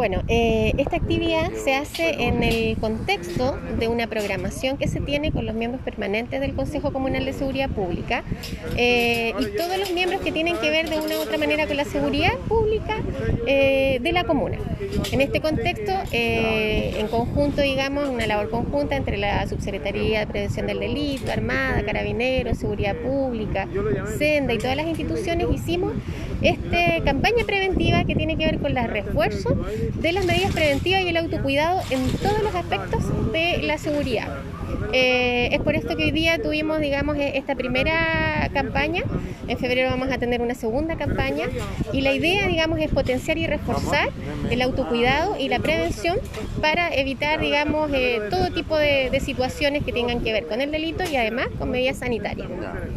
Bueno, eh, esta actividad se hace en el contexto de una programación que se tiene con los miembros permanentes del Consejo Comunal de Seguridad Pública eh, y todos los miembros que tienen que ver de una u otra manera con la seguridad pública eh, de la comuna. En este contexto, en conjunto, digamos, una labor conjunta entre la Subsecretaría de Prevención del Delito, Armada, Carabineros, Seguridad Pública, Senda y todas las instituciones, hicimos esta campaña preventiva que tiene que ver con el refuerzo de las medidas preventivas y el autocuidado en todos los aspectos de la seguridad. Eh, es por esto que hoy día tuvimos, digamos, e-, esta primera campaña. En febrero vamos a tener una segunda campaña y la idea, digamos, es potenciar y reforzar el autocuidado y la prevención para evitar, digamos, eh, todo tipo de, de situaciones que tengan que ver con el delito y además con medidas sanitarias.